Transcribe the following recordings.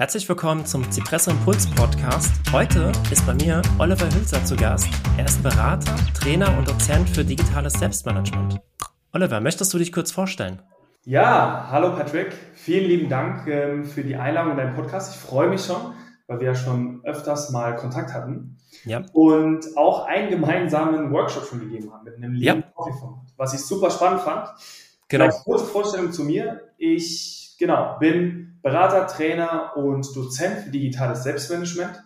Herzlich willkommen zum Zypresse Impuls Podcast. Heute ist bei mir Oliver Hülser zu Gast. Er ist Berater, Trainer und Dozent für digitales Selbstmanagement. Oliver, möchtest du dich kurz vorstellen? Ja, hallo Patrick. Vielen lieben Dank ähm, für die Einladung in deinen Podcast. Ich freue mich schon, weil wir ja schon öfters mal Kontakt hatten. Ja. Und auch einen gemeinsamen Workshop schon gegeben haben mit einem lieben ja. Coffee-Format, was ich super spannend fand. Genau. Vielleicht kurze Vorstellung zu mir. Ich, genau, bin Berater, Trainer und Dozent für digitales Selbstmanagement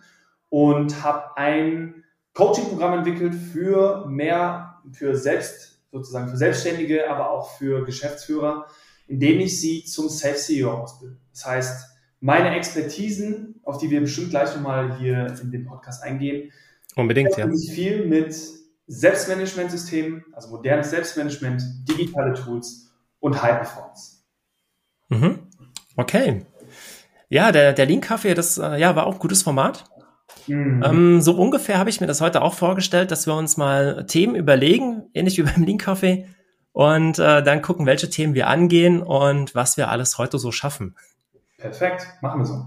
und habe ein Coaching-Programm entwickelt für mehr, für selbst, sozusagen für Selbstständige, aber auch für Geschäftsführer, in dem ich sie zum Self-CEO ausbilde. Das heißt, meine Expertisen, auf die wir bestimmt gleich nochmal hier in dem Podcast eingehen, unbedingt, ja. sich viel mit Selbstmanagementsystemen, also modernes Selbstmanagement, digitale Tools und High Performance. Mhm. Okay. Ja, der, der Lean-Kaffee, das äh, ja, war auch ein gutes Format. Mhm. Ähm, so ungefähr habe ich mir das heute auch vorgestellt, dass wir uns mal Themen überlegen, ähnlich wie beim Lean-Kaffee, und äh, dann gucken, welche Themen wir angehen und was wir alles heute so schaffen. Perfekt, machen wir so.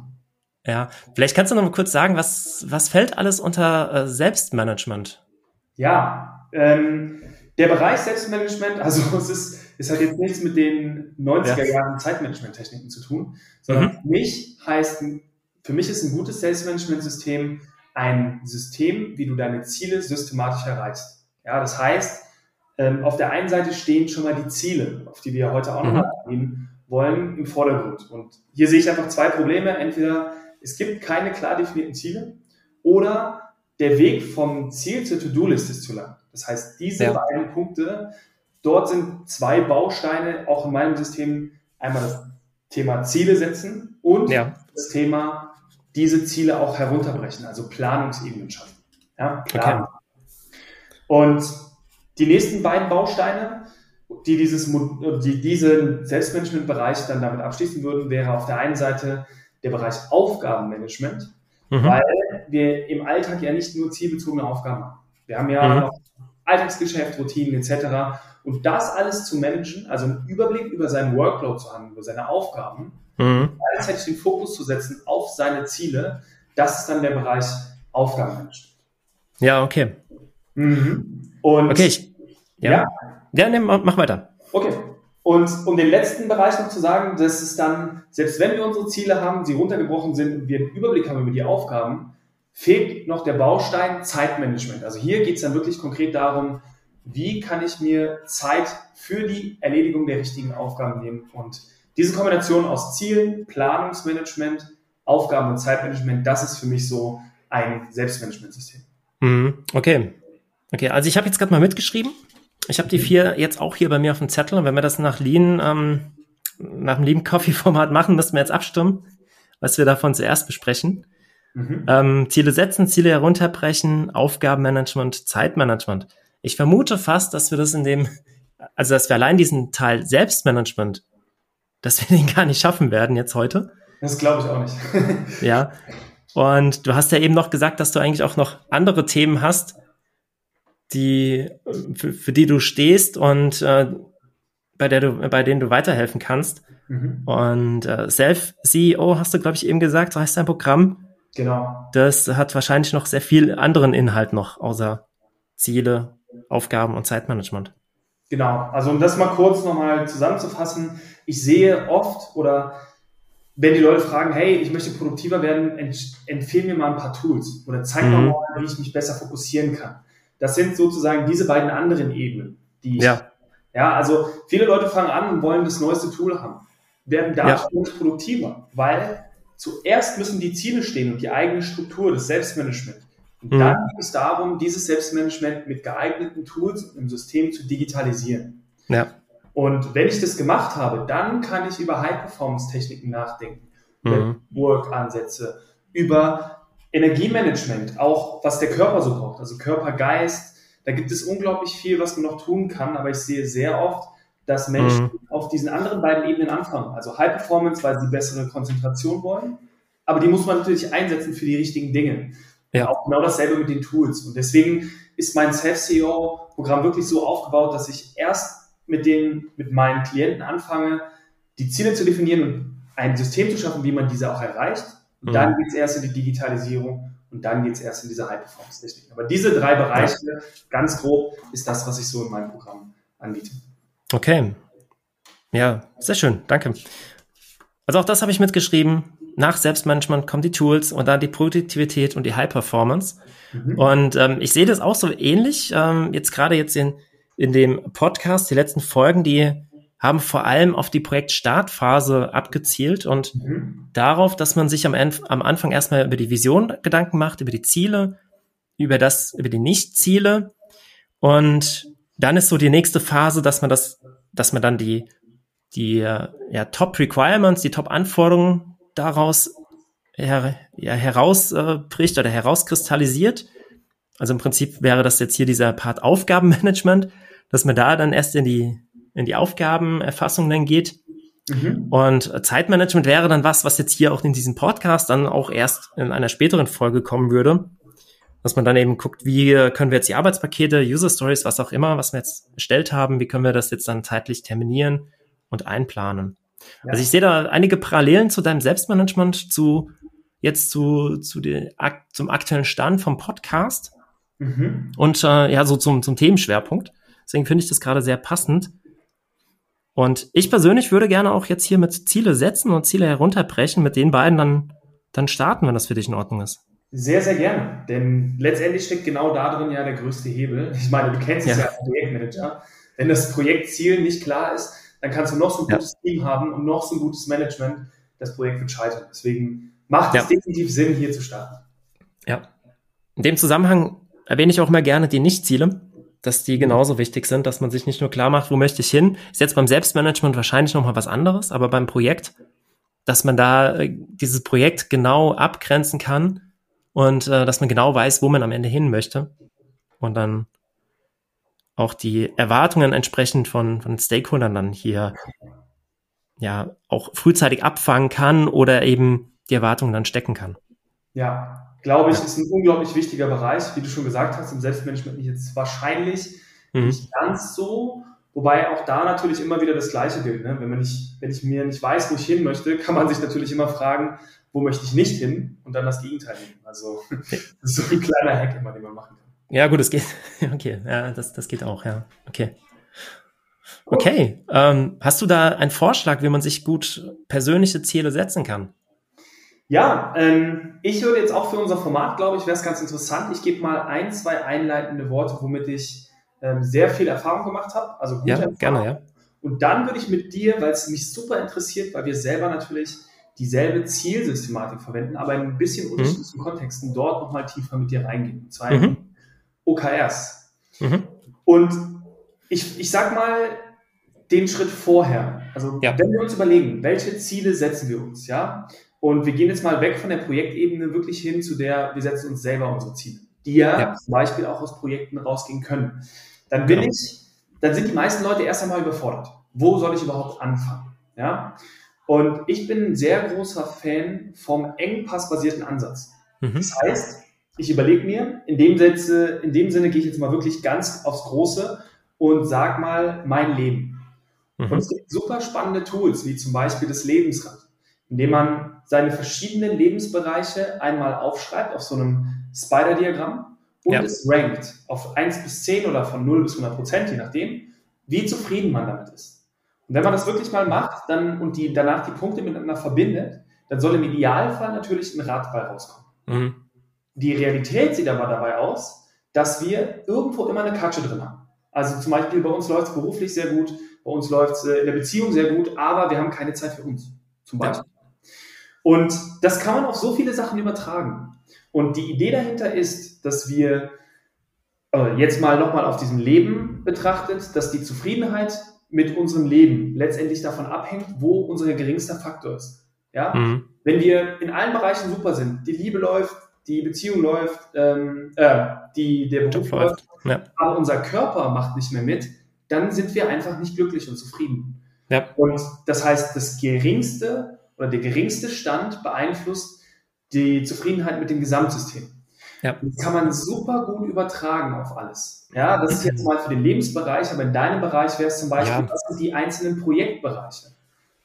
Ja, vielleicht kannst du noch mal kurz sagen, was, was fällt alles unter äh, Selbstmanagement? Ja, ähm, der Bereich Selbstmanagement, also es ist es hat jetzt nichts mit den 90er Jahren Zeitmanagement-Techniken zu tun, sondern mhm. für mich heißt, für mich ist ein gutes Selbstmanagement-System ein System, wie du deine Ziele systematisch erreichst. Ja, das heißt, ähm, auf der einen Seite stehen schon mal die Ziele, auf die wir heute auch noch mhm. eingehen wollen, im Vordergrund. Und hier sehe ich einfach zwei Probleme. Entweder es gibt keine klar definierten Ziele oder der Weg vom Ziel zur To-Do-List ist zu lang. Das heißt, diese ja. beiden Punkte Dort sind zwei Bausteine auch in meinem System. Einmal das Thema Ziele setzen und ja. das Thema diese Ziele auch herunterbrechen, also Planungsebenen schaffen. Ja, Okay. Und die nächsten beiden Bausteine, die dieses, die diesen Selbstmanagement-Bereich dann damit abschließen würden, wäre auf der einen Seite der Bereich Aufgabenmanagement, mhm. weil wir im Alltag ja nicht nur zielbezogene Aufgaben haben. Wir haben ja mhm. noch Alltagsgeschäft, Routinen etc. Und das alles zu managen, also einen Überblick über seinen Workload zu haben, über seine Aufgaben, mhm. gleichzeitig den Fokus zu setzen auf seine Ziele, das ist dann der Bereich Aufgabenmanagement. Ja, okay. Mhm. Und okay, ich, ja. Ja, ja nee, mach weiter. Okay. Und um den letzten Bereich noch zu sagen, das ist dann, selbst wenn wir unsere Ziele haben, sie runtergebrochen sind und wir einen Überblick haben über die Aufgaben, fehlt noch der Baustein Zeitmanagement. Also hier geht es dann wirklich konkret darum, wie kann ich mir Zeit für die Erledigung der richtigen Aufgaben nehmen. Und diese Kombination aus Zielen, Planungsmanagement, Aufgaben und Zeitmanagement, das ist für mich so ein Selbstmanagementsystem. Mhm, okay. Okay, also ich habe jetzt gerade mal mitgeschrieben. Ich habe die vier jetzt auch hier bei mir auf dem Zettel und wenn wir das nach Lean, ähm, nach dem Lean Coffee Format machen, müssen wir jetzt abstimmen, was wir davon zuerst besprechen. Mhm. Ähm, Ziele setzen, Ziele herunterbrechen, Aufgabenmanagement, Zeitmanagement. Ich vermute fast, dass wir das in dem, also dass wir allein diesen Teil Selbstmanagement, dass wir den gar nicht schaffen werden jetzt heute. Das glaube ich auch nicht. ja. Und du hast ja eben noch gesagt, dass du eigentlich auch noch andere Themen hast, die, für, für die du stehst und äh, bei, der du, bei denen du weiterhelfen kannst. Mhm. Und äh, Self-CEO hast du, glaube ich, eben gesagt, so heißt dein Programm. Genau. Das hat wahrscheinlich noch sehr viel anderen Inhalt noch, außer Ziele Aufgaben und Zeitmanagement. Genau, also um das mal kurz nochmal zusammenzufassen, ich sehe oft oder wenn die Leute fragen, hey, ich möchte produktiver werden, empfehle mir mal ein paar Tools oder zeig mhm. mir mal, wie ich mich besser fokussieren kann. Das sind sozusagen diese beiden anderen Ebenen, die ich, ja. ja, also viele Leute fangen an und wollen das neueste Tool haben, werden dadurch ja. produktiver, weil zuerst müssen die Ziele stehen und die eigene Struktur, das Selbstmanagement. Und mhm. dann geht es darum, dieses Selbstmanagement mit geeigneten Tools und im System zu digitalisieren. Ja. Und wenn ich das gemacht habe, dann kann ich über High-Performance-Techniken nachdenken, über mhm. Work-Ansätze, über Energiemanagement, auch was der Körper so braucht, also Körper, Geist. Da gibt es unglaublich viel, was man noch tun kann, aber ich sehe sehr oft, dass Menschen mhm. auf diesen anderen beiden Ebenen anfangen. Also High Performance, weil sie bessere Konzentration wollen, aber die muss man natürlich einsetzen für die richtigen Dinge. Ja. Auch genau dasselbe mit den Tools. Und deswegen ist mein Self-CEO-Programm wirklich so aufgebaut, dass ich erst mit den, mit meinen Klienten anfange, die Ziele zu definieren und ein System zu schaffen, wie man diese auch erreicht. Und mhm. dann geht es erst in die Digitalisierung und dann geht es erst in diese High-Performance-Technik. Aber diese drei Bereiche, ganz grob, ist das, was ich so in meinem Programm anbiete. Okay. Ja, sehr schön. Danke. Also auch das habe ich mitgeschrieben. Nach Selbstmanagement kommen die Tools und dann die Produktivität und die High Performance. Mhm. Und ähm, ich sehe das auch so ähnlich. Ähm, jetzt gerade jetzt in, in dem Podcast, die letzten Folgen, die haben vor allem auf die Projektstartphase abgezielt und mhm. darauf, dass man sich am, am Anfang erstmal über die Vision Gedanken macht, über die Ziele, über das, über die Nicht-Ziele. Und dann ist so die nächste Phase, dass man das, dass man dann die, die ja, Top Requirements, die Top Anforderungen daraus her, ja, herausbricht äh, oder herauskristallisiert. Also im Prinzip wäre das jetzt hier dieser Part Aufgabenmanagement, dass man da dann erst in die in die Aufgabenerfassung dann geht. Mhm. Und Zeitmanagement wäre dann was, was jetzt hier auch in diesem Podcast dann auch erst in einer späteren Folge kommen würde. Dass man dann eben guckt, wie können wir jetzt die Arbeitspakete, User Stories, was auch immer, was wir jetzt erstellt haben, wie können wir das jetzt dann zeitlich terminieren und einplanen. Ja. Also ich sehe da einige Parallelen zu deinem Selbstmanagement, zu jetzt zu, zu den, zum aktuellen Stand vom Podcast mhm. und äh, ja, so zum, zum Themenschwerpunkt. Deswegen finde ich das gerade sehr passend. Und ich persönlich würde gerne auch jetzt hier mit Ziele setzen und Ziele herunterbrechen, mit den beiden dann, dann starten, wenn das für dich in Ordnung ist. Sehr, sehr gerne. Denn letztendlich steckt genau da drin ja der größte Hebel. Ich meine, du kennst es ja, ja als Projektmanager. Wenn das Projektziel nicht klar ist, dann kannst du noch so ein gutes ja. Team haben und noch so ein gutes Management. Das Projekt wird scheitern. Deswegen macht es definitiv Sinn, hier zu starten. Ja. In dem Zusammenhang erwähne ich auch immer gerne die Nichtziele dass die genauso wichtig sind, dass man sich nicht nur klar macht, wo möchte ich hin. Ist jetzt beim Selbstmanagement wahrscheinlich nochmal was anderes, aber beim Projekt, dass man da äh, dieses Projekt genau abgrenzen kann und äh, dass man genau weiß, wo man am Ende hin möchte und dann auch die Erwartungen entsprechend von, von Stakeholdern dann hier ja auch frühzeitig abfangen kann oder eben die Erwartungen dann stecken kann. Ja, glaube ich, ist ein unglaublich wichtiger Bereich. Wie du schon gesagt hast, im Selbstmanagement jetzt wahrscheinlich mhm. nicht ganz so. Wobei auch da natürlich immer wieder das Gleiche gilt. Ne? Wenn, man nicht, wenn ich mir nicht weiß, wo ich hin möchte, kann man sich natürlich immer fragen, wo möchte ich nicht hin und dann das Gegenteil nehmen. Also das ist so ein kleiner Hack immer, den man machen kann. Ja, gut, das geht. Okay, ja, das, das geht auch, ja. Okay. Okay. Ähm, hast du da einen Vorschlag, wie man sich gut persönliche Ziele setzen kann? Ja, ähm, ich würde jetzt auch für unser Format, glaube ich, wäre es ganz interessant. Ich gebe mal ein, zwei einleitende Worte, womit ich ähm, sehr viel Erfahrung gemacht habe. Also gute ja, Erfahrung. gerne, ja. Und dann würde ich mit dir, weil es mich super interessiert, weil wir selber natürlich dieselbe Zielsystematik verwenden, aber in ein bisschen mhm. unterschiedlichen mhm. Kontexten dort nochmal tiefer mit dir reingehen. Und zwar mhm. OKRs. Mhm. Und ich, ich sag mal den Schritt vorher. Also ja. wenn wir uns überlegen, welche Ziele setzen wir uns, ja? Und wir gehen jetzt mal weg von der Projektebene wirklich hin zu der, wir setzen uns selber unsere Ziele, die ja, ja. zum Beispiel auch aus Projekten rausgehen können. Dann bin genau. ich, dann sind die meisten Leute erst einmal überfordert. Wo soll ich überhaupt anfangen? Ja? Und ich bin ein sehr großer Fan vom engpassbasierten Ansatz. Mhm. Das heißt, ich überlege mir, in dem, Sätze, in dem Sinne gehe ich jetzt mal wirklich ganz aufs Große und sag mal mein Leben. Mhm. Und es gibt super spannende Tools, wie zum Beispiel das Lebensrad indem man seine verschiedenen Lebensbereiche einmal aufschreibt auf so einem Spider-Diagramm und ja. es rankt auf 1 bis 10 oder von 0 bis 100 Prozent, je nachdem, wie zufrieden man damit ist. Und wenn man das wirklich mal macht dann, und die, danach die Punkte miteinander verbindet, dann soll im Idealfall natürlich ein Radball rauskommen. Mhm. Die Realität sieht aber dabei aus, dass wir irgendwo immer eine Katsche drin haben. Also zum Beispiel bei uns läuft es beruflich sehr gut, bei uns läuft es äh, in der Beziehung sehr gut, aber wir haben keine Zeit für uns. Zum Beispiel. Ja. Und das kann man auf so viele Sachen übertragen. Und die Idee dahinter ist, dass wir äh, jetzt mal nochmal auf diesem Leben betrachtet, dass die Zufriedenheit mit unserem Leben letztendlich davon abhängt, wo unser geringster Faktor ist. Ja? Mhm. Wenn wir in allen Bereichen super sind, die Liebe läuft, die Beziehung läuft, ähm, äh, die, der Beruf läuft, ja. aber unser Körper macht nicht mehr mit, dann sind wir einfach nicht glücklich und zufrieden. Ja. Und das heißt, das geringste oder der geringste Stand beeinflusst die Zufriedenheit mit dem Gesamtsystem. Ja. Das kann man super gut übertragen auf alles. Ja, das ist jetzt mal für den Lebensbereich, aber in deinem Bereich wäre es zum Beispiel, ja. was sind die einzelnen Projektbereiche?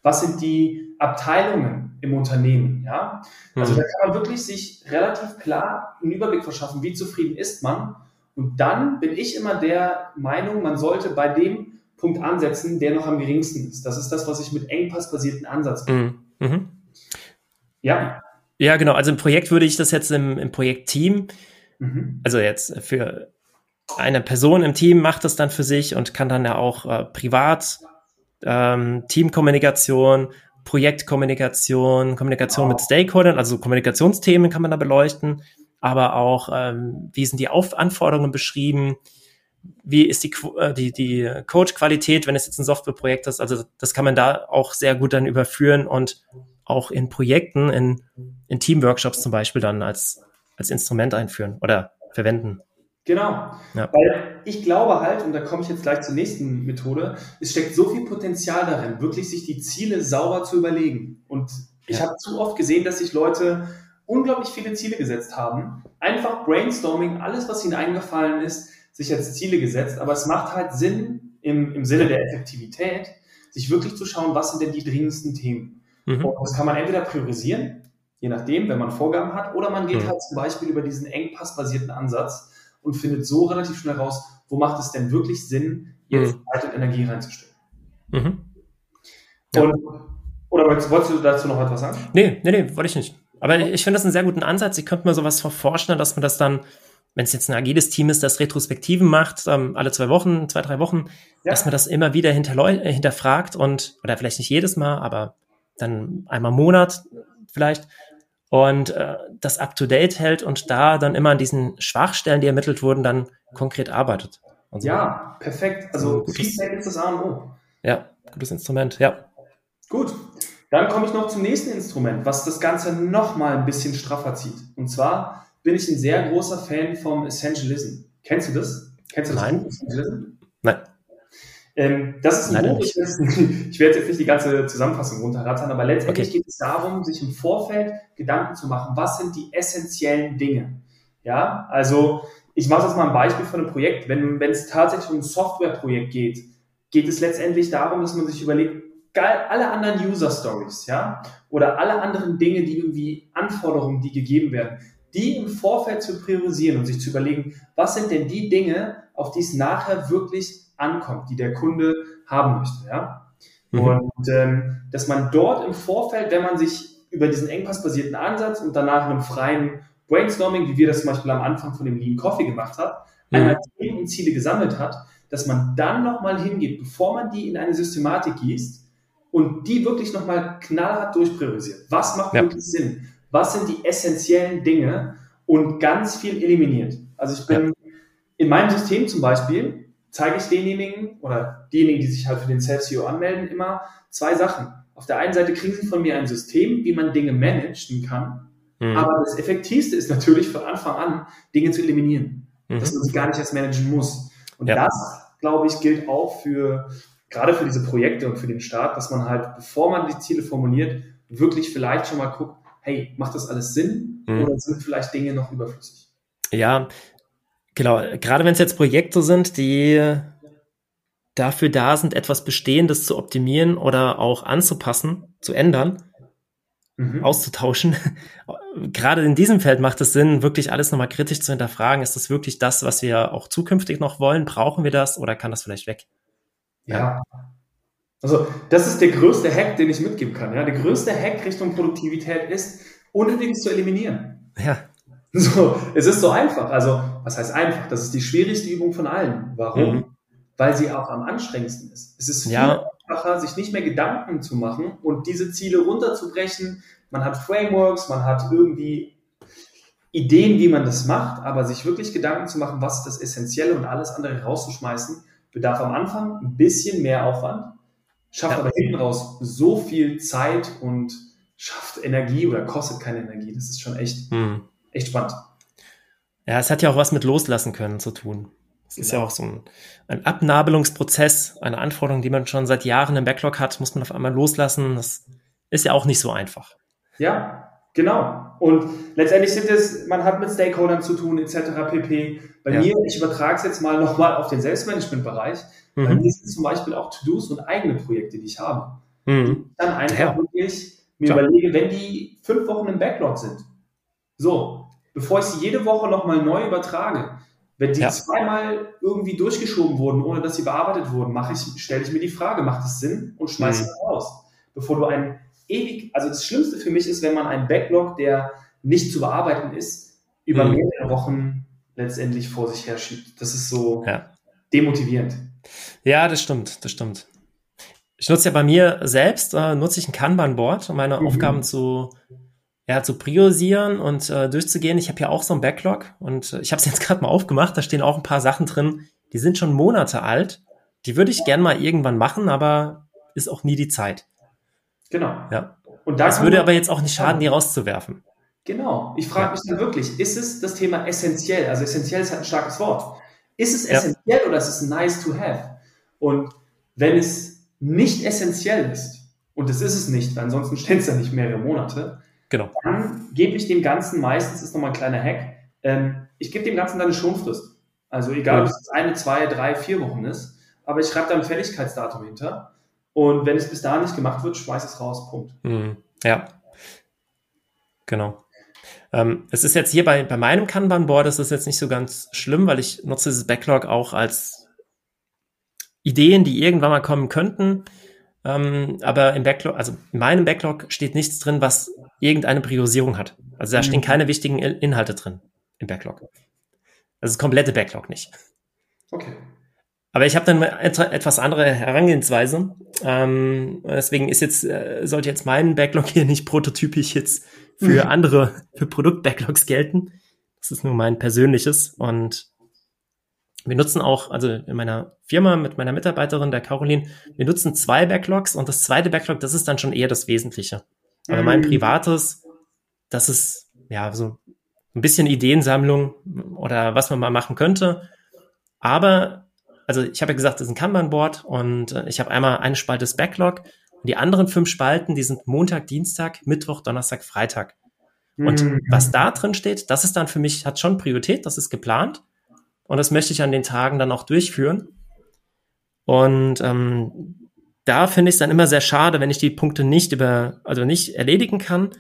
Was sind die Abteilungen im Unternehmen. Ja? Also mhm. da kann man wirklich sich relativ klar einen Überblick verschaffen, wie zufrieden ist man. Und dann bin ich immer der Meinung, man sollte bei dem Punkt ansetzen, der noch am geringsten ist. Das ist das, was ich mit engpassbasierten Ansatz mache. Mhm. mhm. Ja. Ja, genau. Also im Projekt würde ich das jetzt im, im Projektteam, mhm. also jetzt für eine Person im Team macht das dann für sich und kann dann ja auch äh, privat ähm, Teamkommunikation, Projektkommunikation, Kommunikation wow. mit Stakeholdern, also Kommunikationsthemen kann man da beleuchten, aber auch ähm, wie sind die Auf Anforderungen beschrieben, wie ist die, äh, die, die Coach-Qualität, wenn es jetzt ein Softwareprojekt ist. Also das kann man da auch sehr gut dann überführen und auch in Projekten, in, in Teamworkshops zum Beispiel dann als, als Instrument einführen oder verwenden. Genau. Ja. Weil ich glaube halt, und da komme ich jetzt gleich zur nächsten Methode, es steckt so viel Potenzial darin, wirklich sich die Ziele sauber zu überlegen. Und ich ja. habe zu oft gesehen, dass sich Leute unglaublich viele Ziele gesetzt haben. Einfach Brainstorming, alles, was ihnen eingefallen ist, sich als Ziele gesetzt. Aber es macht halt Sinn im, im Sinne der Effektivität, sich wirklich zu schauen, was sind denn die dringendsten Themen. Mhm. Und das kann man entweder priorisieren, je nachdem, wenn man Vorgaben hat, oder man geht mhm. halt zum Beispiel über diesen engpassbasierten Ansatz und findet so relativ schnell raus, wo macht es denn wirklich Sinn, jetzt mhm. Zeit und Energie reinzustellen. Mhm. Ja. Und, oder wolltest, du dazu noch etwas sagen? Nee, nee, nee, wollte ich nicht. Aber ich, ich finde das einen sehr guten Ansatz. Ich könnte mir sowas vorstellen, dass man das dann, wenn es jetzt ein agiles Team ist, das Retrospektiven macht, ähm, alle zwei Wochen, zwei, drei Wochen, ja. dass man das immer wieder äh, hinterfragt und, oder vielleicht nicht jedes Mal, aber dann einmal im Monat vielleicht und äh, das up-to-date hält und da dann immer an diesen Schwachstellen, die ermittelt wurden, dann konkret arbeitet. So. Ja, perfekt. Also Feedback ist das A und O. Ja, gutes Instrument, ja. Gut, dann komme ich noch zum nächsten Instrument, was das Ganze nochmal ein bisschen straffer zieht. Und zwar bin ich ein sehr großer Fan vom Essentialism. Kennst du das? Kennst du das Nein. Nein. Ähm, das ist ein Buch, ich, ich werde jetzt nicht die ganze Zusammenfassung runterrattern, aber letztendlich okay. geht es darum, sich im Vorfeld Gedanken zu machen, was sind die essentiellen Dinge. Ja, also ich mache jetzt mal ein Beispiel von einem Projekt. Wenn wenn es tatsächlich um ein Softwareprojekt geht, geht es letztendlich darum, dass man sich überlegt, geil, alle anderen User Stories, ja, oder alle anderen Dinge, die irgendwie Anforderungen, die gegeben werden, die im Vorfeld zu priorisieren und sich zu überlegen, was sind denn die Dinge, auf die es nachher wirklich ankommt, die der Kunde haben möchte. Ja? Mhm. Und ähm, dass man dort im Vorfeld, wenn man sich über diesen engpassbasierten Ansatz und danach einem freien Brainstorming, wie wir das zum Beispiel am Anfang von dem Lean Coffee gemacht haben, mhm. einmal Themen und Ziele gesammelt hat, dass man dann nochmal hingeht, bevor man die in eine Systematik gießt und die wirklich nochmal knallhart durchpriorisiert. Was macht ja. wirklich Sinn? Was sind die essentiellen Dinge? Und ganz viel eliminiert. Also ich bin ja. in meinem System zum Beispiel, zeige ich denjenigen oder diejenigen, die sich halt für den Self-CEO anmelden, immer zwei Sachen. Auf der einen Seite kriegen sie von mir ein System, wie man Dinge managen kann. Mhm. Aber das Effektivste ist natürlich von Anfang an, Dinge zu eliminieren. Mhm. Dass man sie gar nicht erst managen muss. Und ja. das, glaube ich, gilt auch für, gerade für diese Projekte und für den Start, dass man halt, bevor man die Ziele formuliert, wirklich vielleicht schon mal guckt, hey, macht das alles Sinn? Mhm. Oder sind vielleicht Dinge noch überflüssig? Ja, Genau, gerade wenn es jetzt Projekte sind, die dafür da sind, etwas Bestehendes zu optimieren oder auch anzupassen, zu ändern, mhm. auszutauschen. gerade in diesem Feld macht es Sinn, wirklich alles nochmal kritisch zu hinterfragen. Ist das wirklich das, was wir auch zukünftig noch wollen? Brauchen wir das oder kann das vielleicht weg? Ja. Also, das ist der größte Hack, den ich mitgeben kann. Ja? Der größte Hack Richtung Produktivität ist, Unnötiges zu eliminieren. Ja. So, es ist so einfach. Also, was heißt einfach? Das ist die schwierigste Übung von allen. Warum? Mhm. Weil sie auch am anstrengendsten ist. Es ist viel ja. einfacher, sich nicht mehr Gedanken zu machen und diese Ziele runterzubrechen. Man hat Frameworks, man hat irgendwie Ideen, wie man das macht, aber sich wirklich Gedanken zu machen, was ist das Essentielle und alles andere rauszuschmeißen, bedarf am Anfang ein bisschen mehr Aufwand, schafft ja. aber hinten raus so viel Zeit und schafft Energie oder kostet keine Energie. Das ist schon echt. Mhm echt spannend. Ja, es hat ja auch was mit Loslassen können zu tun. Es genau. ist ja genau. auch so ein, ein Abnabelungsprozess, eine Anforderung, die man schon seit Jahren im Backlog hat, muss man auf einmal loslassen. Das ist ja auch nicht so einfach. Ja, genau. Und letztendlich sind es, man hat mit Stakeholdern zu tun, etc. pp. Bei ja. mir, ich übertrage es jetzt mal nochmal auf den Selbstmanagement-Bereich. Mhm. Bei mir sind zum Beispiel auch To-Dos und eigene Projekte, die ich habe. Mhm. Dann einfach ja. wirklich mir Klar. überlege, wenn die fünf Wochen im Backlog sind, so, bevor ich sie jede Woche nochmal neu übertrage, wenn die ja. zweimal irgendwie durchgeschoben wurden, ohne dass sie bearbeitet wurden, mache ich, stelle ich mir die Frage, macht es Sinn und schmeiße mhm. es raus. Bevor du einen ewig, also das Schlimmste für mich ist, wenn man einen Backlog, der nicht zu bearbeiten ist, über mhm. mehrere Wochen letztendlich vor sich her schiebt. Das ist so ja. demotivierend. Ja, das stimmt, das stimmt. Ich nutze ja bei mir selbst, äh, nutze ich ein Kanban-Board, um meine mhm. Aufgaben zu, ja, zu priorisieren und äh, durchzugehen. Ich habe ja auch so ein Backlog und äh, ich habe es jetzt gerade mal aufgemacht, da stehen auch ein paar Sachen drin, die sind schon Monate alt. Die würde ich gern mal irgendwann machen, aber ist auch nie die Zeit. Genau. Ja. Und da es würde aber jetzt auch nicht schaden, die rauszuwerfen. Genau. Ich frage mich dann wirklich, ist es das Thema essentiell? Also essentiell ist halt ein starkes Wort. Ist es essentiell ja. oder ist es nice to have? Und wenn es nicht essentiell ist, und das ist es nicht, weil ansonsten steht es ja nicht mehrere Monate, genau. dann gebe ich dem Ganzen meistens, ist nochmal ein kleiner Hack, ähm, ich gebe dem Ganzen dann eine Schonfrist. Also egal, ob es eine, zwei, drei, vier Wochen ist, aber ich schreibe da ein Fälligkeitsdatum hinter. Und wenn es bis dahin nicht gemacht wird, schmeiß es raus. Punkt. Mhm. Ja. Genau. Ähm, es ist jetzt hier bei, bei meinem Kanban-Board, das ist jetzt nicht so ganz schlimm, weil ich nutze dieses Backlog auch als Ideen, die irgendwann mal kommen könnten. Ähm, aber im Backlog, also in meinem Backlog steht nichts drin, was irgendeine Priorisierung hat. Also da mhm. stehen keine wichtigen Inhalte drin im Backlog. Also das komplette Backlog nicht. Okay. Aber ich habe dann etwas andere Herangehensweise. Ähm, deswegen ist jetzt, äh, sollte jetzt mein Backlog hier nicht prototypisch jetzt für andere, für Produkt-Backlogs gelten. Das ist nur mein persönliches. Und wir nutzen auch, also in meiner Firma mit meiner Mitarbeiterin, der Caroline, wir nutzen zwei Backlogs und das zweite Backlog, das ist dann schon eher das Wesentliche. Aber mein mhm. privates, das ist ja so ein bisschen Ideensammlung oder was man mal machen könnte. Aber also ich habe ja gesagt, das ist ein Kanban-Board und äh, ich habe einmal eine Spalte des Backlog und die anderen fünf Spalten, die sind Montag, Dienstag, Mittwoch, Donnerstag, Freitag. Und mhm. was da drin steht, das ist dann für mich, hat schon Priorität, das ist geplant und das möchte ich an den Tagen dann auch durchführen. Und ähm, da finde ich es dann immer sehr schade, wenn ich die Punkte nicht über, also nicht erledigen kann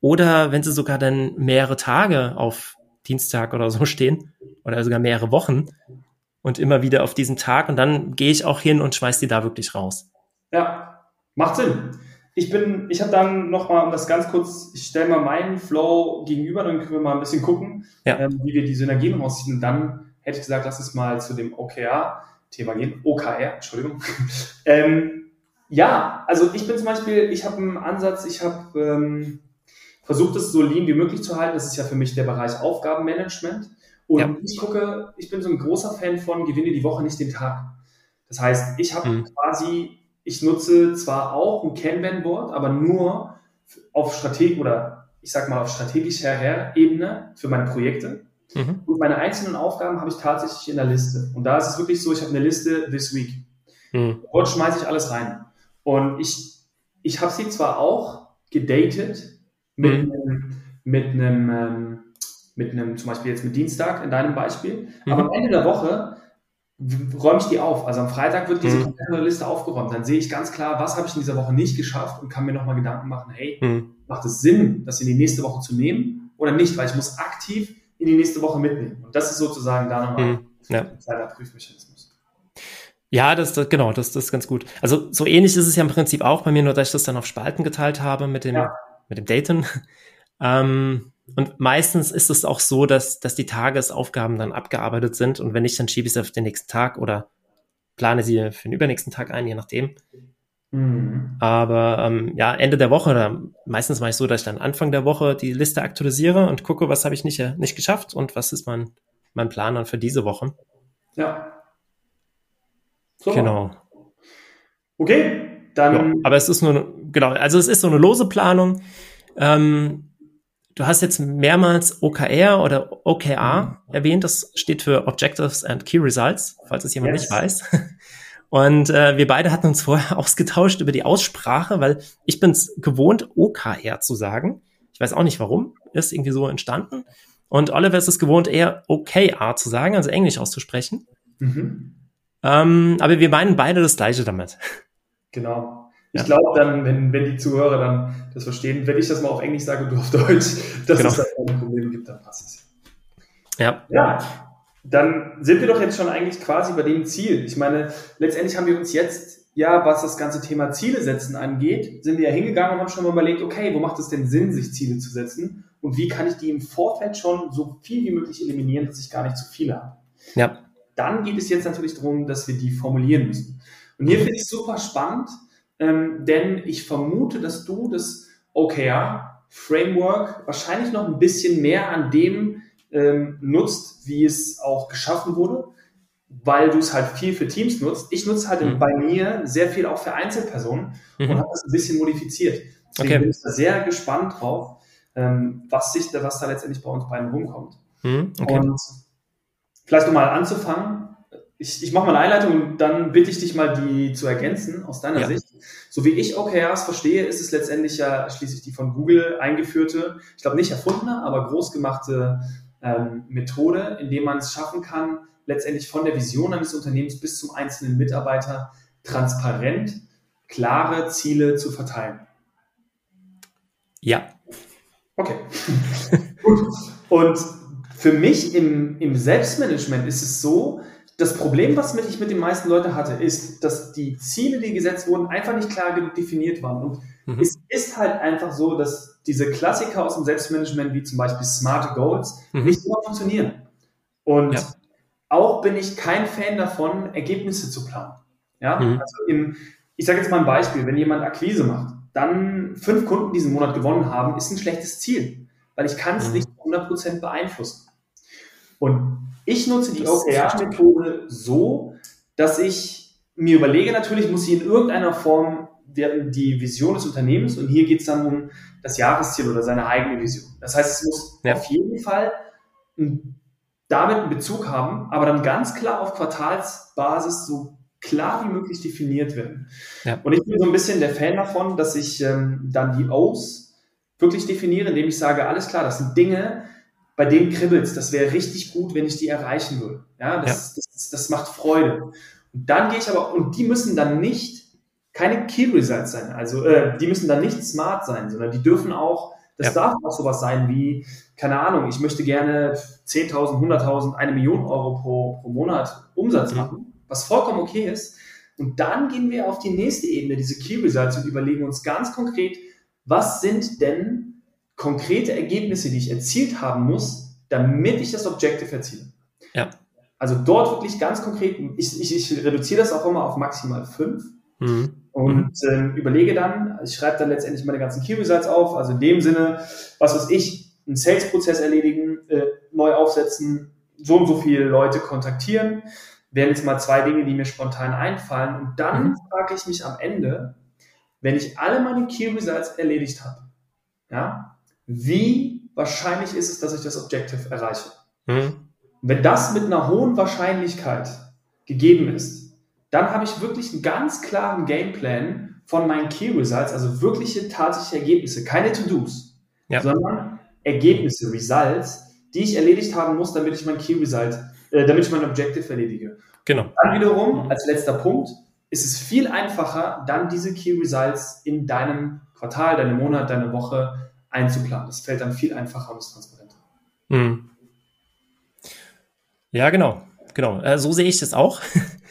oder wenn sie sogar dann mehrere Tage auf Dienstag oder so stehen oder sogar mehrere Wochen und immer wieder auf diesen Tag und dann gehe ich auch hin und schmeiß die da wirklich raus. Ja, macht Sinn. Ich bin, ich habe dann nochmal, um das ganz kurz, ich stelle mal meinen Flow gegenüber, dann können wir mal ein bisschen gucken, ja. ähm, wie wir die Synergien rausziehen. Und dann hätte ich gesagt, lass uns mal zu dem OKR-Thema gehen. OKR, Entschuldigung. ähm, ja, also ich bin zum Beispiel, ich habe einen Ansatz, ich habe ähm, versucht, es so lean wie möglich zu halten. Das ist ja für mich der Bereich Aufgabenmanagement. Und ja. ich gucke, ich bin so ein großer Fan von gewinne die Woche nicht den Tag. Das heißt, ich habe mhm. quasi, ich nutze zwar auch ein Kanban-Board, aber nur auf Strategie oder ich sag mal auf strategischer Ebene für meine Projekte. Mhm. Und meine einzelnen Aufgaben habe ich tatsächlich in der Liste. Und da ist es wirklich so, ich habe eine Liste this week. Mhm. Dort schmeiße ich alles rein. Und ich, ich habe sie zwar auch gedatet mit, mhm. einem, mit einem ähm, mit einem, zum Beispiel jetzt mit Dienstag in deinem Beispiel. Mhm. Aber am Ende der Woche räume ich die auf. Also am Freitag wird diese mhm. komplette Liste aufgeräumt. Dann sehe ich ganz klar, was habe ich in dieser Woche nicht geschafft und kann mir nochmal Gedanken machen, hey, mhm. macht es Sinn, das in die nächste Woche zu nehmen oder nicht? Weil ich muss aktiv in die nächste Woche mitnehmen. Und das ist sozusagen da nochmal mhm. ja. ein kleiner Prüfmechanismus. Ja, das, das genau, das, das ist ganz gut. Also so ähnlich ist es ja im Prinzip auch bei mir, nur dass ich das dann auf Spalten geteilt habe mit dem, ja. mit dem Daten. Ähm, und meistens ist es auch so, dass, dass die Tagesaufgaben dann abgearbeitet sind und wenn nicht, dann schiebe ich sie auf den nächsten Tag oder plane sie für den übernächsten Tag ein, je nachdem. Mhm. Aber ähm, ja, Ende der Woche oder meistens mache ich so, dass ich dann Anfang der Woche die Liste aktualisiere und gucke, was habe ich nicht, nicht geschafft und was ist mein, mein Plan dann für diese Woche. Ja. So. Genau. Okay, dann. Ja, aber es ist nur, genau, also es ist so eine lose Planung. Ähm, Du hast jetzt mehrmals OKR oder OKR mhm. erwähnt. Das steht für Objectives and Key Results, falls es jemand yes. nicht weiß. Und äh, wir beide hatten uns vorher ausgetauscht über die Aussprache, weil ich bin es gewohnt, OKR zu sagen. Ich weiß auch nicht warum. Ist irgendwie so entstanden. Und Oliver ist es gewohnt, eher OKR zu sagen, also Englisch auszusprechen. Mhm. Ähm, aber wir meinen beide das Gleiche damit. Genau. Ich ja. glaube dann, wenn, wenn die Zuhörer dann das verstehen, wenn ich das mal auf Englisch sage und du auf Deutsch, dass genau. es da keine Probleme gibt, dann passt es. Ja. Ja. Dann sind wir doch jetzt schon eigentlich quasi bei dem Ziel. Ich meine, letztendlich haben wir uns jetzt, ja, was das ganze Thema Ziele setzen angeht, sind wir ja hingegangen und haben schon mal überlegt, okay, wo macht es denn Sinn, sich Ziele zu setzen? Und wie kann ich die im Vorfeld schon so viel wie möglich eliminieren, dass ich gar nicht zu viele habe? Ja. Dann geht es jetzt natürlich darum, dass wir die formulieren müssen. Und hier finde ich super spannend, ähm, denn ich vermute, dass du das OKR-Framework wahrscheinlich noch ein bisschen mehr an dem ähm, nutzt, wie es auch geschaffen wurde, weil du es halt viel für Teams nutzt. Ich nutze halt mhm. bei mir sehr viel auch für Einzelpersonen mhm. und habe das ein bisschen modifiziert. Deswegen okay. bin ich da sehr gespannt drauf, ähm, was, sich, was da letztendlich bei uns beiden rumkommt. Mhm. Okay. Und vielleicht nochmal anzufangen, ich, ich mache mal eine Einleitung und dann bitte ich dich mal, die zu ergänzen aus deiner ja. Sicht. So wie ich OKRs verstehe, ist es letztendlich ja schließlich die von Google eingeführte, ich glaube nicht erfundene, aber großgemachte ähm, Methode, in dem man es schaffen kann, letztendlich von der Vision eines Unternehmens bis zum einzelnen Mitarbeiter transparent klare Ziele zu verteilen. Ja. Okay. Gut. Und für mich im, im Selbstmanagement ist es so, das Problem, was ich mit den meisten Leuten hatte, ist, dass die Ziele, die gesetzt wurden, einfach nicht klar genug definiert waren. Und mhm. es ist halt einfach so, dass diese Klassiker aus dem Selbstmanagement, wie zum Beispiel Smart Goals, mhm. nicht immer funktionieren. Und ja. auch bin ich kein Fan davon, Ergebnisse zu planen. Ja, mhm. also im, ich sage jetzt mal ein Beispiel, wenn jemand Akquise macht, dann fünf Kunden diesen Monat gewonnen haben, ist ein schlechtes Ziel, weil ich kann es mhm. nicht 100% beeinflussen. Und ich nutze die OKR-Methode so, dass ich mir überlege, natürlich muss sie in irgendeiner Form die Vision des Unternehmens und hier geht es dann um das Jahresziel oder seine eigene Vision. Das heißt, es muss ja. auf jeden Fall damit einen Bezug haben, aber dann ganz klar auf Quartalsbasis so klar wie möglich definiert werden. Ja. Und ich bin so ein bisschen der Fan davon, dass ich ähm, dann die O's wirklich definiere, indem ich sage, alles klar, das sind Dinge, bei dem kribbelt's. Das wäre richtig gut, wenn ich die erreichen würde. Ja, das, ja. das, das macht Freude. Und dann gehe ich aber, und die müssen dann nicht keine Key Results sein. Also äh, die müssen dann nicht smart sein, sondern die dürfen auch, das ja. darf auch sowas sein wie, keine Ahnung, ich möchte gerne 10.000, 100.000, eine Million Euro pro, pro Monat Umsatz mhm. machen, was vollkommen okay ist. Und dann gehen wir auf die nächste Ebene, diese Key Results, und überlegen uns ganz konkret, was sind denn konkrete Ergebnisse, die ich erzielt haben muss, damit ich das Objective erziele. Ja. Also dort wirklich ganz konkret, ich, ich, ich reduziere das auch immer auf maximal fünf mhm. und äh, überlege dann, ich schreibe dann letztendlich meine ganzen Key Results auf, also in dem Sinne, was weiß ich, einen Sales-Prozess erledigen, äh, neu aufsetzen, so und so viele Leute kontaktieren, wären jetzt mal zwei Dinge, die mir spontan einfallen und dann mhm. frage ich mich am Ende, wenn ich alle meine Key Results erledigt habe, ja, wie wahrscheinlich ist es, dass ich das Objective erreiche. Mhm. Wenn das mit einer hohen Wahrscheinlichkeit gegeben ist, dann habe ich wirklich einen ganz klaren Gameplan von meinen Key Results, also wirkliche tatsächliche Ergebnisse, keine To-Dos, ja. sondern Ergebnisse, Results, die ich erledigt haben muss, damit ich mein Key Result, äh, damit ich mein Objective erledige. Genau. Dann wiederum, als letzter Punkt, ist es viel einfacher, dann diese Key Results in deinem Quartal, deinem Monat, deiner Woche einzuplanen. Das fällt dann viel einfacher und ist transparenter. Hm. Ja, genau. Genau. Äh, so sehe ich das auch.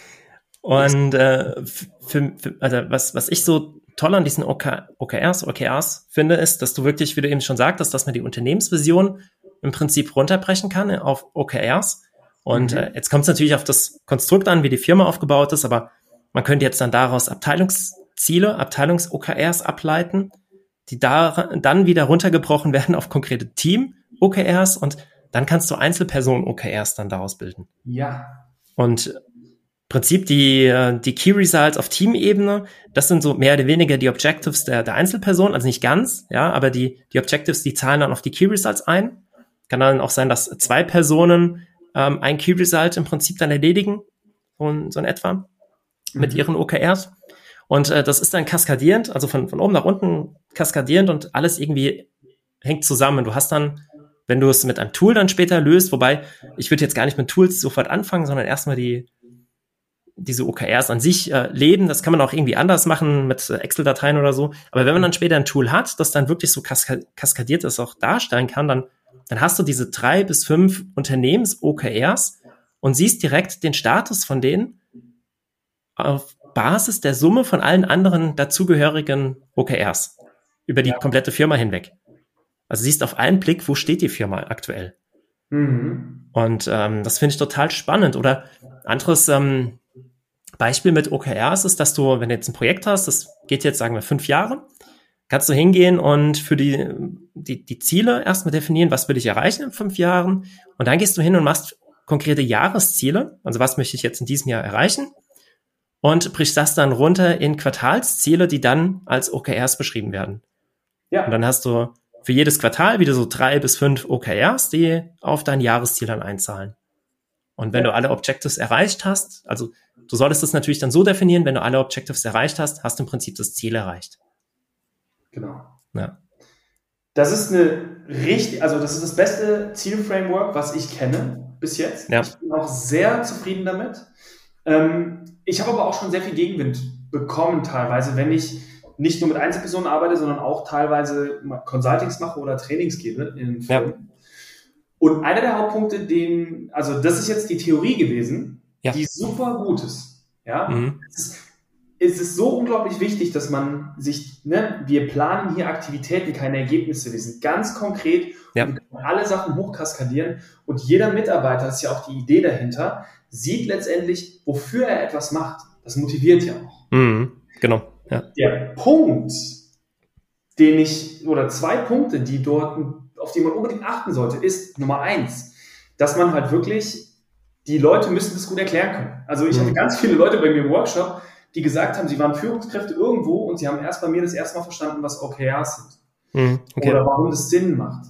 und äh, für, für, also was, was ich so toll an diesen OK, OKRs, OKRs finde, ist, dass du wirklich, wie du eben schon sagtest, dass man die Unternehmensvision im Prinzip runterbrechen kann auf OKRs. Und mhm. äh, jetzt kommt es natürlich auf das Konstrukt an, wie die Firma aufgebaut ist, aber man könnte jetzt dann daraus Abteilungsziele, Abteilungs-OKRs ableiten die da, dann wieder runtergebrochen werden auf konkrete Team-OKRs und dann kannst du Einzelpersonen-OKRs dann daraus bilden. Ja. Und Prinzip die, die Key Results auf Teamebene, das sind so mehr oder weniger die Objectives der, der Einzelperson, also nicht ganz, ja, aber die, die Objectives, die zahlen dann auf die Key Results ein. Kann dann auch sein, dass zwei Personen ähm, ein Key Result im Prinzip dann erledigen, so, so in etwa, mhm. mit ihren OKRs. Und äh, das ist dann kaskadierend, also von, von oben nach unten kaskadierend und alles irgendwie hängt zusammen. Du hast dann, wenn du es mit einem Tool dann später löst, wobei ich würde jetzt gar nicht mit Tools sofort anfangen, sondern erstmal die diese OKRs an sich äh, leben. Das kann man auch irgendwie anders machen mit äh, Excel-Dateien oder so. Aber wenn man dann später ein Tool hat, das dann wirklich so kaska kaskadiert das auch darstellen kann, dann, dann hast du diese drei bis fünf Unternehmens-OKRs und siehst direkt den Status von denen auf Basis der Summe von allen anderen dazugehörigen OKRs über die ja. komplette Firma hinweg. Also siehst auf einen Blick, wo steht die Firma aktuell. Mhm. Und ähm, das finde ich total spannend. Oder anderes ähm, Beispiel mit OKRs ist, dass du, wenn du jetzt ein Projekt hast, das geht jetzt, sagen wir, fünf Jahre, kannst du hingehen und für die, die, die Ziele erstmal definieren, was will ich erreichen in fünf Jahren. Und dann gehst du hin und machst konkrete Jahresziele. Also was möchte ich jetzt in diesem Jahr erreichen? Und brichst das dann runter in Quartalsziele, die dann als OKRs beschrieben werden. Ja. Und dann hast du für jedes Quartal wieder so drei bis fünf OKRs, die auf dein Jahresziel dann einzahlen. Und wenn ja. du alle Objectives erreicht hast, also du solltest das natürlich dann so definieren, wenn du alle Objectives erreicht hast, hast du im Prinzip das Ziel erreicht. Genau. Ja. Das ist eine richtig, also das ist das beste Zielframework, was ich kenne bis jetzt. Ja. Ich bin auch sehr zufrieden damit. Ähm, ich habe aber auch schon sehr viel Gegenwind bekommen teilweise, wenn ich nicht nur mit Einzelpersonen arbeite, sondern auch teilweise Consultings mache oder Trainings gebe. Ja. Und einer der Hauptpunkte, den, also das ist jetzt die Theorie gewesen, ja. die super gut ist. Ja, mhm. es, ist, es ist so unglaublich wichtig, dass man sich, ne, wir planen hier Aktivitäten, keine Ergebnisse. Wir sind ganz konkret ja. und alle Sachen hochkaskadieren. Und jeder Mitarbeiter, ist ja auch die Idee dahinter, sieht letztendlich, wofür er etwas macht. Das motiviert ja auch. Mhm. Genau. Ja. Der Punkt, den ich, oder zwei Punkte, die dort, auf die man unbedingt achten sollte, ist Nummer eins, dass man halt wirklich, die Leute müssen das gut erklären können. Also ich mhm. hatte ganz viele Leute bei mir im Workshop, die gesagt haben, sie waren Führungskräfte irgendwo und sie haben erst bei mir das erste Mal verstanden, was OKRs sind. Mhm. Okay. Oder warum das Sinn macht.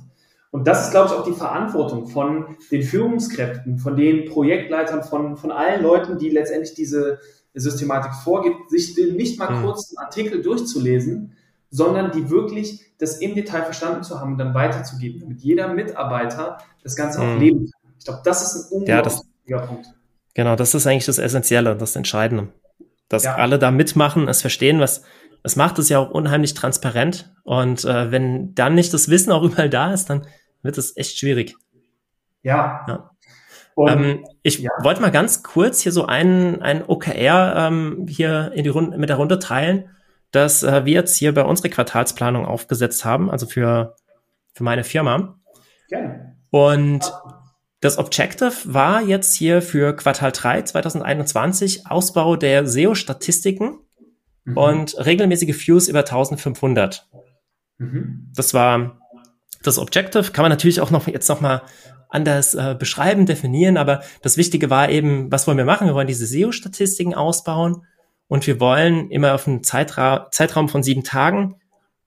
Und das ist, glaube ich, auch die Verantwortung von den Führungskräften, von den Projektleitern, von, von allen Leuten, die letztendlich diese, Systematik vorgibt, sich nicht mal mhm. kurz einen Artikel durchzulesen, sondern die wirklich das im Detail verstanden zu haben und dann weiterzugeben, damit jeder Mitarbeiter das Ganze auch mhm. leben kann. Ich glaube, das ist ein unglaublich ja, Punkt. Genau, das ist eigentlich das Essentielle, das Entscheidende. Dass ja. alle da mitmachen, es verstehen, was es macht es ja auch unheimlich transparent. Und äh, wenn dann nicht das Wissen auch überall da ist, dann wird es echt schwierig. Ja. ja. Und, ähm, ich ja. wollte mal ganz kurz hier so ein, ein OKR ähm, hier in die Runde, mit der Runde teilen, dass äh, wir jetzt hier bei unserer Quartalsplanung aufgesetzt haben, also für, für meine Firma. Gerne. Und das Objective war jetzt hier für Quartal 3 2021 Ausbau der SEO-Statistiken mhm. und regelmäßige Views über 1500. Mhm. Das war das Objective. Kann man natürlich auch noch jetzt noch mal anders äh, beschreiben, definieren, aber das Wichtige war eben, was wollen wir machen? Wir wollen diese SEO-Statistiken ausbauen und wir wollen immer auf einen Zeitra Zeitraum von sieben Tagen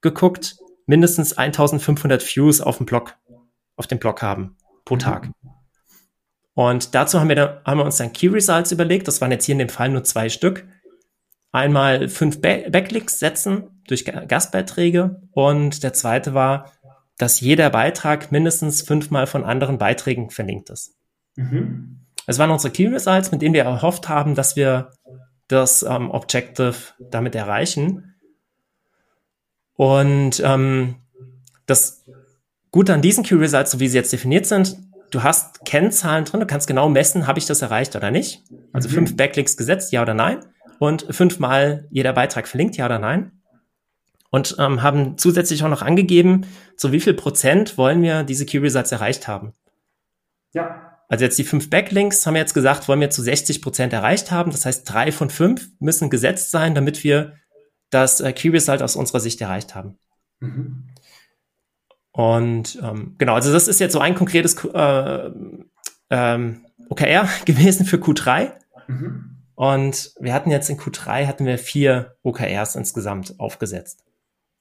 geguckt, mindestens 1500 Views auf dem Blog, auf dem Blog haben pro mhm. Und dazu haben wir, da, haben wir uns dann Key Results überlegt. Das waren jetzt hier in dem Fall nur zwei Stück. Einmal fünf Backlinks setzen durch Gastbeiträge und der zweite war dass jeder Beitrag mindestens fünfmal von anderen Beiträgen verlinkt ist. Mhm. Es waren unsere Key Results, mit denen wir erhofft haben, dass wir das ähm, Objective damit erreichen. Und ähm, das Gute an diesen Key Results, so wie sie jetzt definiert sind, du hast Kennzahlen drin, du kannst genau messen, habe ich das erreicht oder nicht. Also mhm. fünf Backlinks gesetzt, ja oder nein. Und fünfmal jeder Beitrag verlinkt, ja oder nein und ähm, haben zusätzlich auch noch angegeben, zu wie viel Prozent wollen wir diese Key Results erreicht haben. Ja. Also jetzt die fünf Backlinks haben wir jetzt gesagt, wollen wir zu 60 Prozent erreicht haben. Das heißt, drei von fünf müssen gesetzt sein, damit wir das äh, Key Result aus unserer Sicht erreicht haben. Mhm. Und ähm, genau, also das ist jetzt so ein konkretes äh, ähm, OKR gewesen für Q3. Mhm. Und wir hatten jetzt in Q3 hatten wir vier OKRs insgesamt aufgesetzt.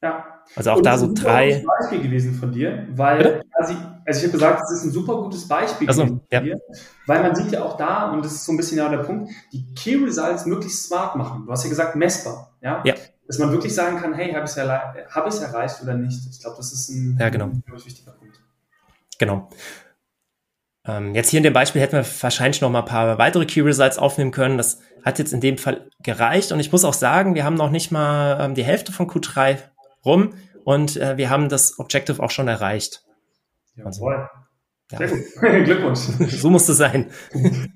Ja. Also auch und da so drei. Das ist ein Beispiel gewesen von dir, weil quasi, also ich habe gesagt, es ist ein super gutes Beispiel also, gewesen ja. von dir, weil man sieht ja auch da, und das ist so ein bisschen ja der Punkt, die Key Results möglichst smart machen. Du hast ja gesagt, messbar, ja? ja. Dass man wirklich sagen kann, hey, habe ich es hab erreicht oder nicht? Ich glaube, das ist ein, ja, genau. ein wichtiger Punkt. Genau. Ähm, jetzt hier in dem Beispiel hätten wir wahrscheinlich noch mal ein paar weitere Key Results aufnehmen können. Das hat jetzt in dem Fall gereicht. Und ich muss auch sagen, wir haben noch nicht mal ähm, die Hälfte von Q3 rum und äh, wir haben das Objective auch schon erreicht. Jawohl. Ja. Sehr gut. Glückwunsch. so muss es sein.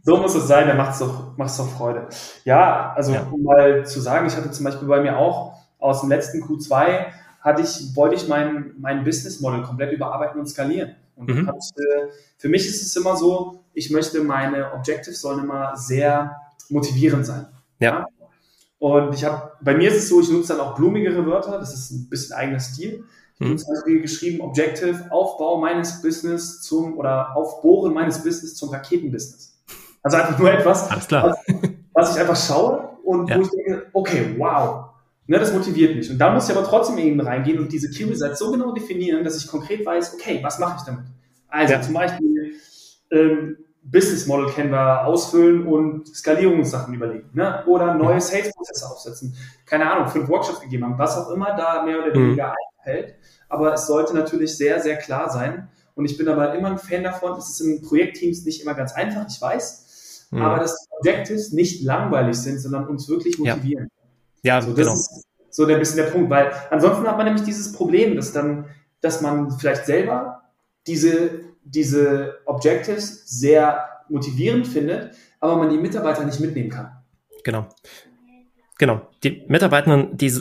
so muss es sein, dann macht es doch, macht's doch Freude. Ja, also ja. um mal zu sagen, ich hatte zum Beispiel bei mir auch aus dem letzten Q2 hatte ich, wollte ich mein, mein Business Model komplett überarbeiten und skalieren. Und mhm. hat, für mich ist es immer so, ich möchte meine Objectives sollen immer sehr motivierend sein. Ja. ja? Und ich habe, bei mir ist es so, ich nutze dann auch blumigere Wörter, das ist ein bisschen eigener Stil. Ich habe mhm. zum Beispiel geschrieben, Objective, Aufbau meines Business zum, oder Aufbohren meines Business zum Raketenbusiness. Also einfach nur etwas. Was, was ich einfach schaue und ja. wo ich denke, okay, wow, Ne, das motiviert mich. Und da muss ich aber trotzdem eben reingehen und diese Key Results so genau definieren, dass ich konkret weiß, okay, was mache ich damit? Also ja. zum Beispiel ähm, Business Model kennen wir ausfüllen und Skalierungssachen überlegen. Ne? Oder neue Sales-Prozesse aufsetzen. Keine Ahnung, fünf Workshops gegeben haben, was auch immer da mehr oder mhm. weniger mhm. Einfällt. Aber es sollte natürlich sehr, sehr klar sein. Und ich bin aber immer ein Fan davon, es ist in Projektteams nicht immer ganz einfach, ich weiß, mhm. aber dass die Objectives nicht langweilig sind, sondern uns wirklich motivieren. Ja. Ja, so, genau. Das ist so ein bisschen der Punkt, weil ansonsten hat man nämlich dieses Problem, dass dann, dass man vielleicht selber diese, diese Objectives sehr motivierend findet, aber man die Mitarbeiter nicht mitnehmen kann. Genau. Genau. Die Mitarbeiter, die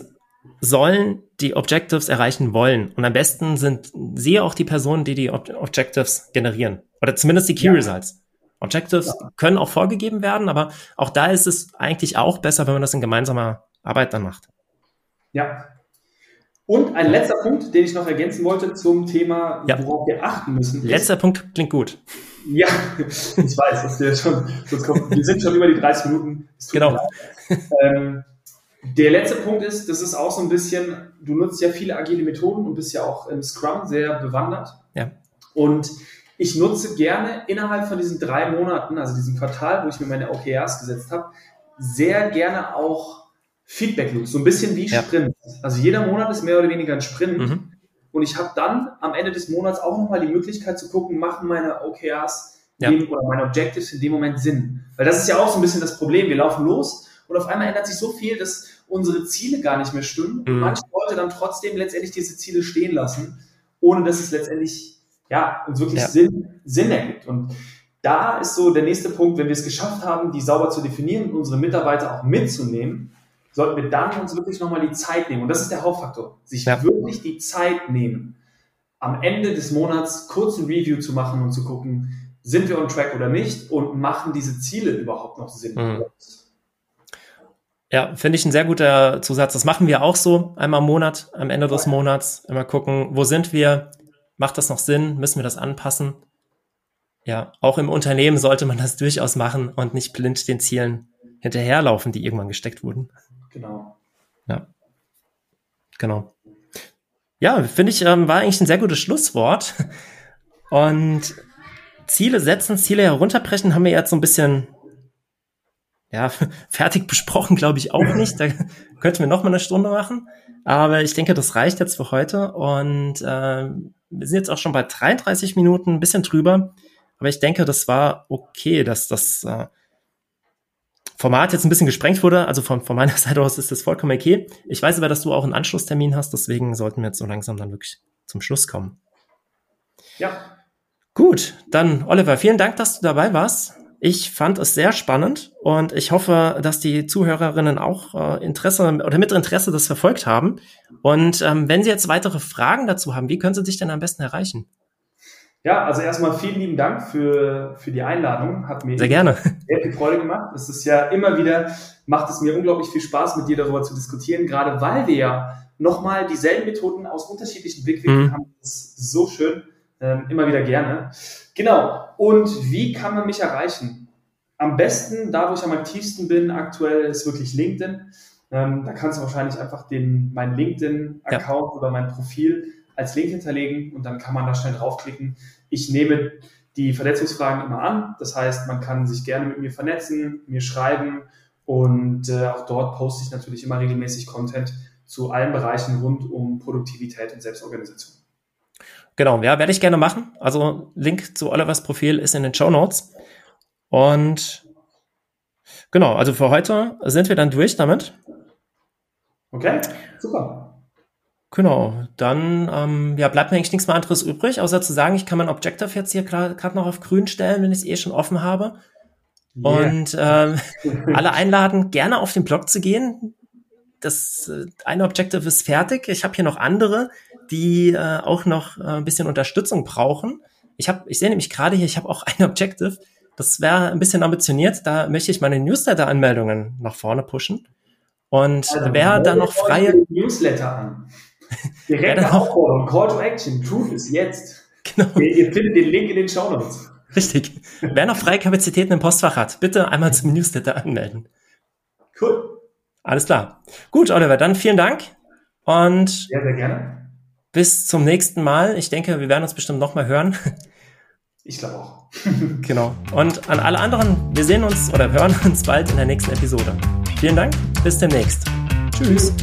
sollen die Objectives erreichen wollen. Und am besten sind sie auch die Personen, die die Ob Objectives generieren. Oder zumindest die Key ja. Results. Objectives ja. können auch vorgegeben werden, aber auch da ist es eigentlich auch besser, wenn man das in gemeinsamer Arbeit dann macht. Ja. Und ein letzter Punkt, den ich noch ergänzen wollte zum Thema, ja. worauf wir achten müssen. Letzter Punkt klingt gut. Ja, ich weiß, dass wir schon, wir sind schon über die 30 Minuten. Genau. Ähm, der letzte Punkt ist, das ist auch so ein bisschen, du nutzt ja viele agile Methoden und bist ja auch im Scrum sehr bewandert. Ja. Und ich nutze gerne innerhalb von diesen drei Monaten, also diesem Quartal, wo ich mir meine OKRs gesetzt habe, sehr gerne auch Feedback-Loops, so ein bisschen wie ja. Sprint. Also jeder Monat ist mehr oder weniger ein Sprint. Mhm. Und ich habe dann am Ende des Monats auch nochmal die Möglichkeit zu gucken, machen meine OKRs ja. dem, oder meine Objectives in dem Moment Sinn. Weil das ist ja auch so ein bisschen das Problem. Wir laufen los und auf einmal ändert sich so viel, dass unsere Ziele gar nicht mehr stimmen. Mhm. Und manche Leute dann trotzdem letztendlich diese Ziele stehen lassen, ohne dass es letztendlich ja, uns wirklich ja. Sinn, Sinn ergibt. Und da ist so der nächste Punkt, wenn wir es geschafft haben, die sauber zu definieren und unsere Mitarbeiter auch mitzunehmen, sollten wir dann uns wirklich nochmal die Zeit nehmen. Und das ist der Hauptfaktor. Sich ja. wirklich die Zeit nehmen, am Ende des Monats kurz ein Review zu machen und zu gucken, sind wir on track oder nicht und machen diese Ziele überhaupt noch Sinn? Mhm. Ja, finde ich ein sehr guter Zusatz. Das machen wir auch so einmal im Monat, am Ende des Monats. Immer gucken, wo sind wir? Macht das noch Sinn? Müssen wir das anpassen? Ja, auch im Unternehmen sollte man das durchaus machen und nicht blind den Zielen hinterherlaufen, die irgendwann gesteckt wurden. Genau. Ja. Genau. Ja, finde ich, ähm, war eigentlich ein sehr gutes Schlusswort. Und Ziele setzen, Ziele herunterbrechen, haben wir jetzt so ein bisschen ja, fertig besprochen, glaube ich auch nicht. Da könnten wir noch mal eine Stunde machen. Aber ich denke, das reicht jetzt für heute. Und äh, wir sind jetzt auch schon bei 33 Minuten, ein bisschen drüber. Aber ich denke, das war okay, dass das äh, Format jetzt ein bisschen gesprengt wurde, also von, von meiner Seite aus ist das vollkommen okay. Ich weiß aber, dass du auch einen Anschlusstermin hast, deswegen sollten wir jetzt so langsam dann wirklich zum Schluss kommen. Ja. Gut, dann Oliver, vielen Dank, dass du dabei warst. Ich fand es sehr spannend und ich hoffe, dass die Zuhörerinnen auch äh, Interesse oder mit Interesse das verfolgt haben. Und ähm, wenn Sie jetzt weitere Fragen dazu haben, wie können Sie dich denn am besten erreichen? Ja, also erstmal vielen lieben Dank für, für die Einladung. Hat mir sehr gerne sehr viel Freude gemacht. Es ist ja immer wieder, macht es mir unglaublich viel Spaß, mit dir darüber zu diskutieren, gerade weil wir ja nochmal dieselben Methoden aus unterschiedlichen Blickwinkeln mhm. haben. Das ist so schön. Ähm, immer wieder gerne. Genau. Und wie kann man mich erreichen? Am besten, da wo ich am aktivsten bin, aktuell ist wirklich LinkedIn. Ähm, da kannst du wahrscheinlich einfach den, mein LinkedIn-Account ja. oder mein Profil als Link hinterlegen und dann kann man da schnell draufklicken. Ich nehme die Vernetzungsfragen immer an. Das heißt, man kann sich gerne mit mir vernetzen, mir schreiben und äh, auch dort poste ich natürlich immer regelmäßig Content zu allen Bereichen rund um Produktivität und Selbstorganisation. Genau, ja, werde ich gerne machen. Also Link zu Olivers Profil ist in den Show Notes. Und genau, also für heute sind wir dann durch damit. Okay, super. Genau, dann ähm, ja, bleibt mir eigentlich nichts mehr anderes übrig, außer zu sagen, ich kann mein Objective jetzt hier gerade noch auf grün stellen, wenn ich es eh schon offen habe. Yeah. Und ähm, alle einladen, gerne auf den Blog zu gehen. Das äh, eine Objective ist fertig. Ich habe hier noch andere, die äh, auch noch äh, ein bisschen Unterstützung brauchen. Ich habe, ich sehe nämlich gerade hier, ich habe auch ein Objective. Das wäre ein bisschen ambitioniert. Da möchte ich meine Newsletter-Anmeldungen nach vorne pushen. Und also, wer da noch freie Newsletter an. Direkte Aufforderung, Call to Action, Truth ist jetzt. Genau. Ihr, ihr findet den Link in den Show Notes. Richtig. Wer noch freie Kapazitäten im Postfach hat, bitte einmal zum Newsletter anmelden. Cool. Alles klar. Gut, Oliver, dann vielen Dank und sehr, sehr gerne. Bis zum nächsten Mal. Ich denke, wir werden uns bestimmt noch mal hören. Ich glaube auch. genau. Und an alle anderen, wir sehen uns oder hören uns bald in der nächsten Episode. Vielen Dank, bis demnächst. Tschüss.